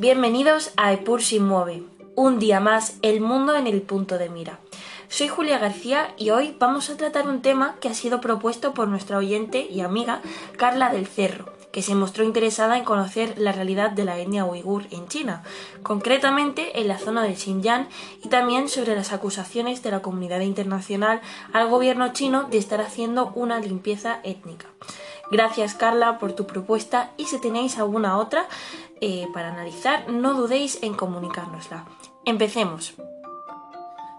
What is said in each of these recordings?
Bienvenidos a Epur sin mueve. Un día más, el mundo en el punto de mira. Soy Julia García y hoy vamos a tratar un tema que ha sido propuesto por nuestra oyente y amiga Carla del Cerro, que se mostró interesada en conocer la realidad de la etnia uigur en China, concretamente en la zona del Xinjiang y también sobre las acusaciones de la comunidad internacional al gobierno chino de estar haciendo una limpieza étnica. Gracias Carla por tu propuesta y si tenéis alguna otra eh, para analizar, no dudéis en comunicárnosla. Empecemos.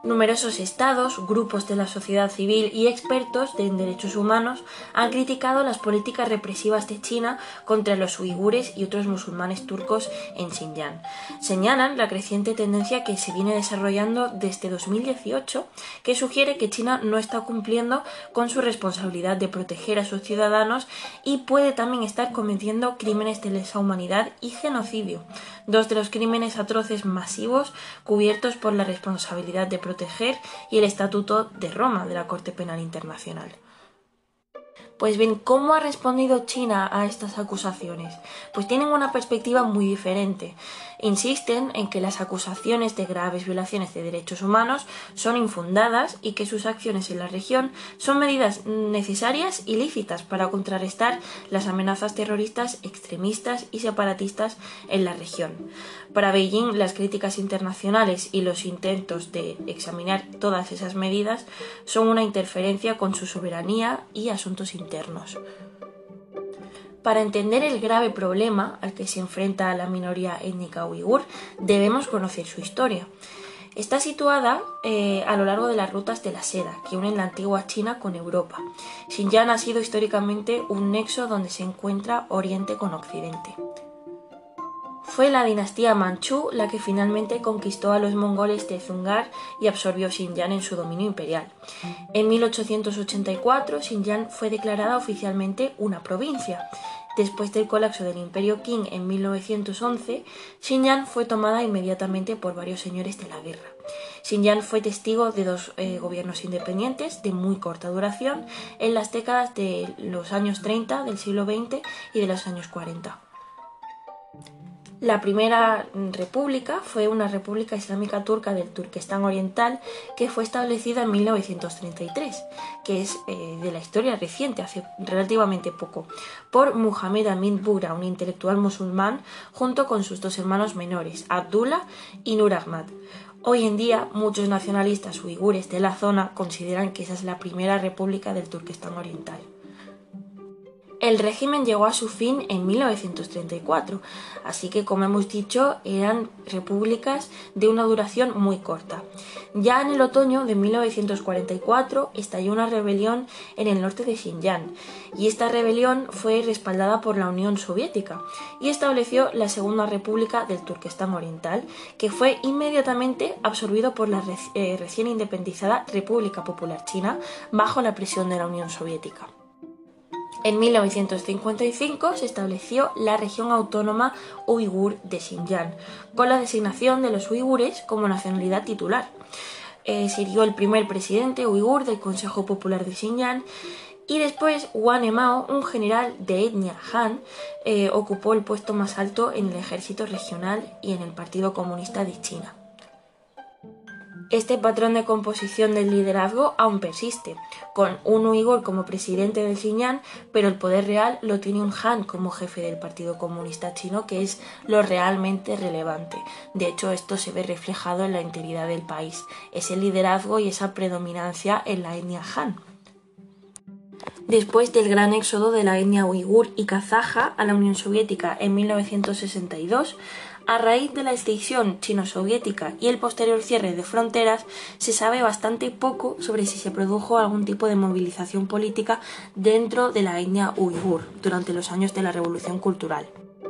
Numerosos estados, grupos de la sociedad civil y expertos en derechos humanos han criticado las políticas represivas de China contra los uigures y otros musulmanes turcos en Xinjiang. Señalan la creciente tendencia que se viene desarrollando desde 2018 que sugiere que China no está cumpliendo con su responsabilidad de proteger a sus ciudadanos y puede también estar cometiendo crímenes de lesa humanidad y genocidio, dos de los crímenes atroces masivos cubiertos por la responsabilidad de proteger y el Estatuto de Roma de la Corte Penal Internacional. Pues bien, ¿cómo ha respondido China a estas acusaciones? Pues tienen una perspectiva muy diferente. Insisten en que las acusaciones de graves violaciones de derechos humanos son infundadas y que sus acciones en la región son medidas necesarias y lícitas para contrarrestar las amenazas terroristas extremistas y separatistas en la región. Para Beijing, las críticas internacionales y los intentos de examinar todas esas medidas son una interferencia con su soberanía y asuntos internos para entender el grave problema al que se enfrenta la minoría étnica uigur, debemos conocer su historia. Está situada eh, a lo largo de las rutas de la seda que unen la antigua China con Europa. Xinjiang ha sido históricamente un nexo donde se encuentra Oriente con Occidente. Fue la dinastía Manchú la que finalmente conquistó a los mongoles de Zungar y absorbió Xinjiang en su dominio imperial. En 1884, Xinjiang fue declarada oficialmente una provincia. Después del colapso del Imperio Qing en 1911, Xinjiang fue tomada inmediatamente por varios señores de la guerra. Xinjiang fue testigo de dos eh, gobiernos independientes de muy corta duración en las décadas de los años 30 del siglo XX y de los años 40. La primera república fue una república islámica turca del Turquestán Oriental que fue establecida en 1933, que es eh, de la historia reciente, hace relativamente poco, por Muhammad Amin Bura, un intelectual musulmán, junto con sus dos hermanos menores, Abdullah y Nur Ahmad. Hoy en día, muchos nacionalistas uigures de la zona consideran que esa es la primera república del Turquestán Oriental. El régimen llegó a su fin en 1934, así que como hemos dicho eran repúblicas de una duración muy corta. Ya en el otoño de 1944 estalló una rebelión en el norte de Xinjiang y esta rebelión fue respaldada por la Unión Soviética y estableció la Segunda República del Turquestán Oriental, que fue inmediatamente absorbido por la eh, recién independizada República Popular China bajo la presión de la Unión Soviética. En 1955 se estableció la región autónoma uigur de Xinjiang, con la designación de los uigures como nacionalidad titular. Eh, sirvió el primer presidente uigur del Consejo Popular de Xinjiang y después Wan Emao, un general de etnia Han, eh, ocupó el puesto más alto en el ejército regional y en el Partido Comunista de China. Este patrón de composición del liderazgo aún persiste, con un uigur como presidente del Xinjiang, pero el poder real lo tiene un Han como jefe del Partido Comunista Chino, que es lo realmente relevante. De hecho, esto se ve reflejado en la integridad del país, ese liderazgo y esa predominancia en la etnia Han después del gran éxodo de la etnia uigur y kazaja a la Unión Soviética en 1962, a raíz de la extinción chino-soviética y el posterior cierre de fronteras, se sabe bastante poco sobre si se produjo algún tipo de movilización política dentro de la etnia uigur durante los años de la Revolución Cultural.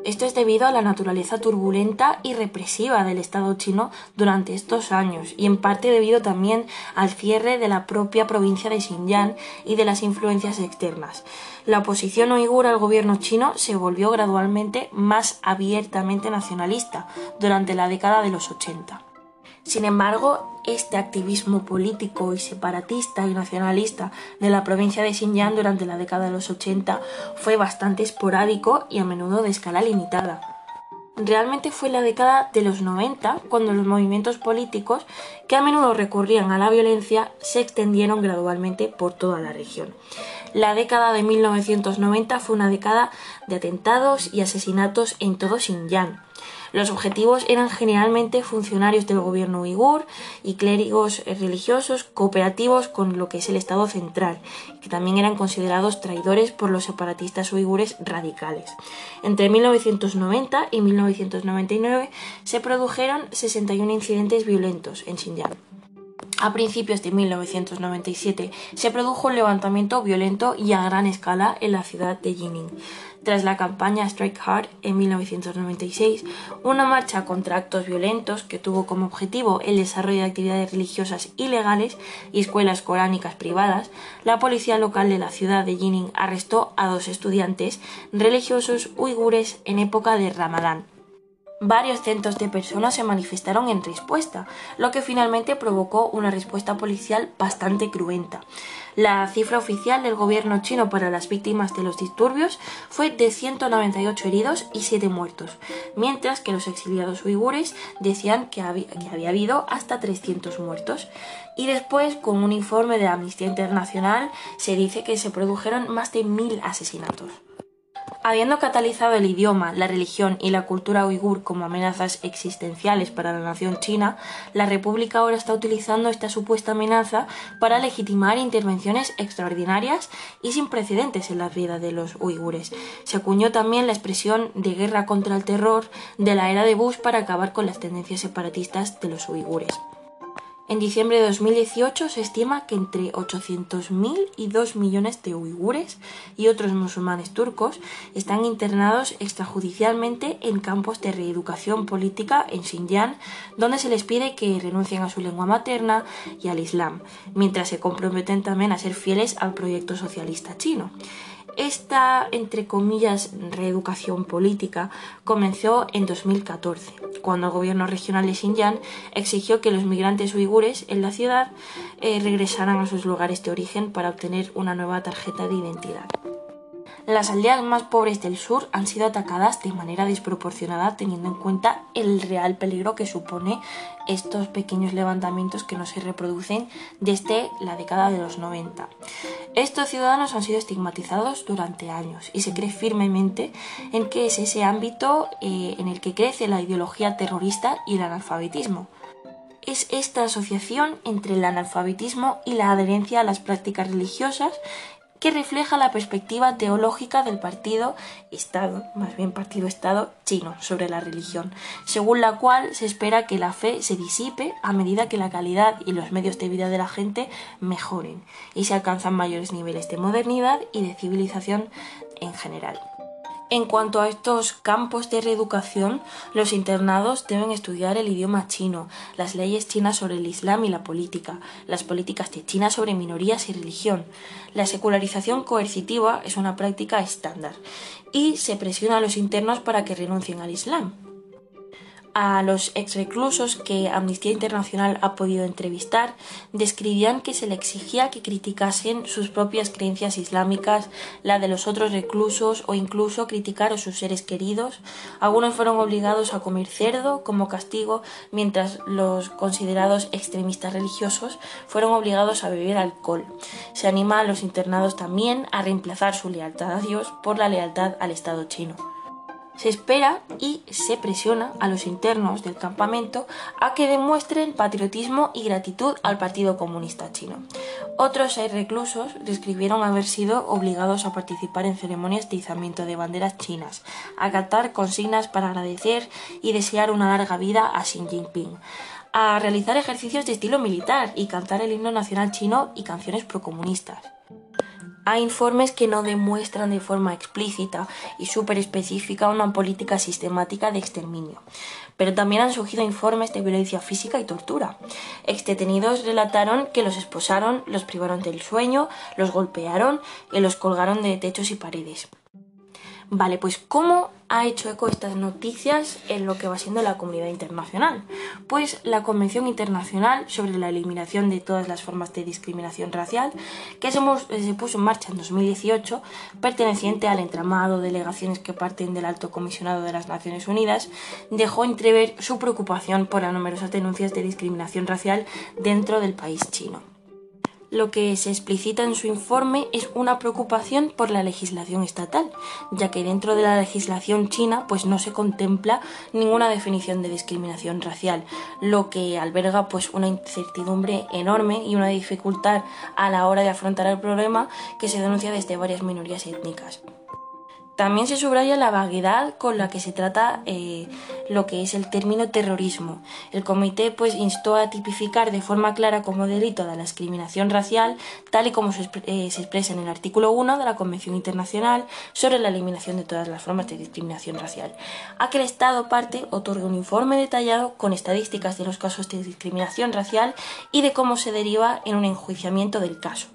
Esto es debido a la naturaleza turbulenta y represiva del Estado chino durante estos años y en parte debido también al cierre de la propia provincia de Xinjiang y de las influencias externas. La oposición uigur al gobierno chino se volvió gradualmente más abiertamente nacionalista durante la década de los 80. Sin embargo, este activismo político y separatista y nacionalista de la provincia de Xinjiang durante la década de los 80 fue bastante esporádico y a menudo de escala limitada. realmente fue la década de los 90 cuando los movimientos políticos, que a menudo recurrían a la violencia, se extendieron gradualmente por toda la región. La década de 1990 fue una década de atentados y asesinatos en todo Xinjiang. Los objetivos eran generalmente funcionarios del gobierno uigur y clérigos religiosos cooperativos con lo que es el Estado central, que también eran considerados traidores por los separatistas uigures radicales. Entre 1990 y 1999 se produjeron 61 incidentes violentos en Xinjiang. A principios de 1997 se produjo un levantamiento violento y a gran escala en la ciudad de Jining. Tras la campaña Strike Hard en 1996, una marcha contra actos violentos que tuvo como objetivo el desarrollo de actividades religiosas ilegales y escuelas coránicas privadas, la policía local de la ciudad de Jining arrestó a dos estudiantes religiosos uigures en época de Ramadán. Varios cientos de personas se manifestaron en respuesta, lo que finalmente provocó una respuesta policial bastante cruenta. La cifra oficial del gobierno chino para las víctimas de los disturbios fue de 198 heridos y 7 muertos, mientras que los exiliados uigures decían que había, habido hasta 300 muertos. Y después, con un informe de Amnistía Internacional, se dice que se produjeron más de mil asesinatos. Habiendo catalizado el idioma, la religión y la cultura uigur como amenazas existenciales para la nación china, la República ahora está utilizando esta supuesta amenaza para legitimar intervenciones extraordinarias y sin precedentes en la vida de los uigures. Se acuñó también la expresión de guerra contra el terror de la era de Bush para acabar con las tendencias separatistas de los uigures. En diciembre de 2018 se estima que entre 800.000 y 2 millones de uigures y otros musulmanes turcos están internados extrajudicialmente en campos de reeducación política en Xinjiang, donde se les pide que renuncien a su lengua materna y al Islam, mientras se comprometen también a ser fieles al proyecto socialista chino. Esta, entre comillas, reeducación política comenzó en 2014, cuando el gobierno regional de Xinjiang exigió que los migrantes uigures en la ciudad eh, regresaran a sus lugares de origen para obtener una nueva tarjeta de identidad. Las aldeas más pobres del sur han sido atacadas de manera desproporcionada teniendo en cuenta el real peligro que supone estos pequeños levantamientos que no se reproducen desde la década de los 90. Estos ciudadanos han sido estigmatizados durante años y se cree firmemente en que es ese ámbito eh, en el que crece la ideología terrorista y el analfabetismo es esta asociación entre el analfabetismo y la adherencia a las prácticas religiosas que refleja la perspectiva teológica del partido Estado, más bien partido Estado chino sobre la religión, según la cual se espera que la fe se disipe a medida que la calidad y los medios de vida de la gente mejoren y se alcanzan mayores niveles de modernidad y de civilización en general. En cuanto a estos campos de reeducación, los internados deben estudiar el idioma chino, las leyes chinas sobre el Islam y la política, las políticas de China sobre minorías y religión. La secularización coercitiva es una práctica estándar y se presiona a los internos para que renuncien al Islam a los exreclusos que Amnistía Internacional ha podido entrevistar describían que se le exigía que criticasen sus propias creencias islámicas, la de los otros reclusos o incluso criticar a sus seres queridos. Algunos fueron obligados a comer cerdo como castigo, mientras los considerados extremistas religiosos fueron obligados a beber alcohol. Se anima a los internados también a reemplazar su lealtad a Dios por la lealtad al Estado chino. Se espera y se presiona a los internos del campamento a que demuestren patriotismo y gratitud al Partido Comunista Chino. Otros seis reclusos describieron haber sido obligados a participar en ceremonias de izamiento de banderas chinas, a cantar consignas para agradecer y desear una larga vida a Xi Jinping, a realizar ejercicios de estilo militar y cantar el himno nacional chino y canciones procomunistas. Hay informes que no demuestran de forma explícita y súper específica una política sistemática de exterminio, pero también han surgido informes de violencia física y tortura. Exdetenidos relataron que los esposaron, los privaron del sueño, los golpearon y los colgaron de techos y paredes. Vale, pues ¿cómo ha hecho eco estas noticias en lo que va siendo la comunidad internacional? Pues la Convención Internacional sobre la Eliminación de todas las formas de discriminación racial, que se, puso en marcha en 2018, perteneciente al entramado de delegaciones que parten del Alto Comisionado de las Naciones Unidas, dejó entrever su preocupación por las numerosas denuncias de discriminación racial dentro del país chino lo que se explicita en su informe es una preocupación por la legislación estatal, ya que dentro de la legislación china pues no se contempla ninguna definición de discriminación racial, lo que alberga pues una incertidumbre enorme y una dificultad a la hora de afrontar el problema que se denuncia desde varias minorías étnicas. También se subraya la vaguedad con la que se trata eh, lo que es el término terrorismo. El comité pues instó a tipificar de forma clara como delito de la discriminación racial, tal y como se, eh, se expresa en el artículo 1 de la Convención Internacional sobre la eliminación de todas las formas de discriminación racial, a que el Estado parte otorgue un informe detallado con estadísticas de los casos de discriminación racial y de cómo se deriva en un enjuiciamiento del caso.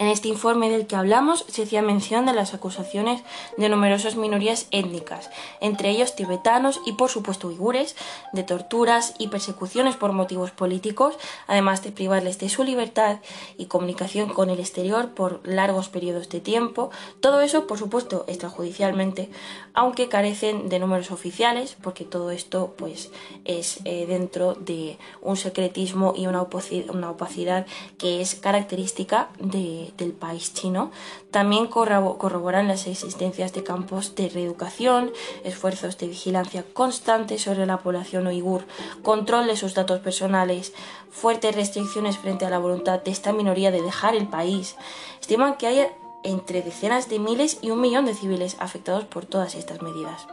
En este informe del que hablamos se hacía mención de las acusaciones de numerosas minorías étnicas, entre ellos tibetanos y por supuesto uigures, de torturas y persecuciones por motivos políticos, además de privarles de su libertad y comunicación con el exterior por largos periodos de tiempo, todo eso por supuesto extrajudicialmente, aunque carecen de números oficiales, porque todo esto pues es eh, dentro de un secretismo y una opacidad que es característica de del país chino, también corroboran las existencias de campos de reeducación, esfuerzos de vigilancia constante sobre la población uigur, control de sus datos personales, fuertes restricciones frente a la voluntad de esta minoría de dejar el país. Estiman que hay entre decenas de miles y un millón de civiles afectados por todas estas medidas.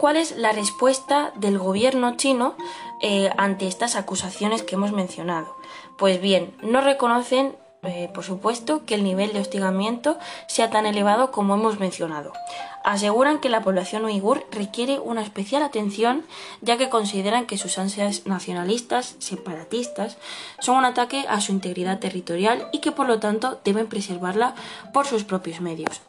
¿Cuál es la respuesta del gobierno chino eh, ante estas acusaciones que hemos mencionado? Pues bien, no reconocen eh, por supuesto, que el nivel de hostigamiento sea tan elevado como hemos mencionado. Aseguran que la población uigur requiere una especial atención ya que consideran que sus ansias nacionalistas, separatistas, son un ataque a su integridad territorial y que por lo tanto deben preservarla por sus propios medios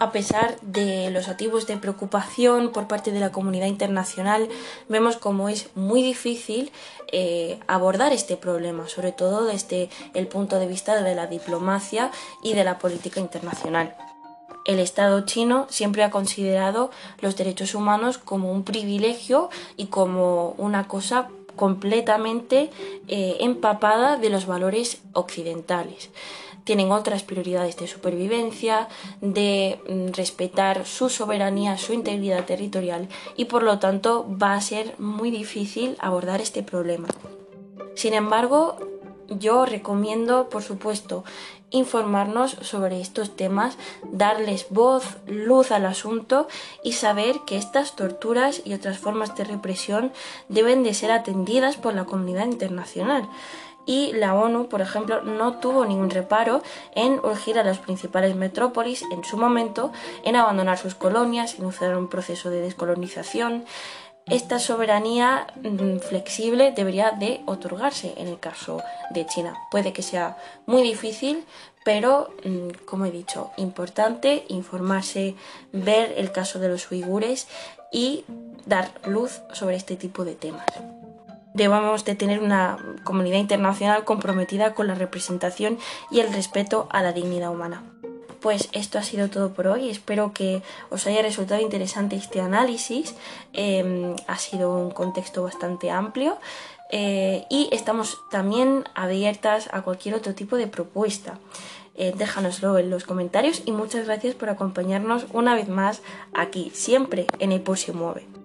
a pesar de los activos de preocupación por parte de la comunidad internacional, vemos como es muy difícil eh, abordar este problema, sobre todo desde el punto de vista de la diplomacia y de la política internacional. El Estado chino siempre ha considerado los derechos humanos como un privilegio y como una cosa completamente eh, empapada de los valores occidentales tienen otras prioridades de supervivencia, de mm, respetar su soberanía, su integridad territorial y por lo tanto va a ser muy difícil abordar este problema. Sin embargo, yo recomiendo, por supuesto, informarnos sobre estos temas, darles voz, luz al asunto y saber que estas torturas y otras formas de represión deben de ser atendidas por la comunidad internacional y la ONU, por ejemplo, no tuvo ningún reparo en urgir a las principales metrópolis en su momento en abandonar sus colonias, iniciar un proceso de descolonización. Esta soberanía mm, flexible debería de otorgarse en el caso de China. Puede que sea muy difícil, pero mm, como he dicho, importante informarse, ver el caso de los uigures y dar luz sobre este tipo de temas debamos de tener una comunidad internacional comprometida con la representación y el respeto a la dignidad humana. Pues esto ha sido todo por hoy. Espero que os haya resultado interesante este análisis. Em, ha sido un contexto bastante amplio. Eh, y estamos también abiertas a cualquier otro tipo de propuesta. Eh, déjanoslo en los comentarios y muchas gracias por acompañarnos una vez más aquí, siempre en el Se Mueve.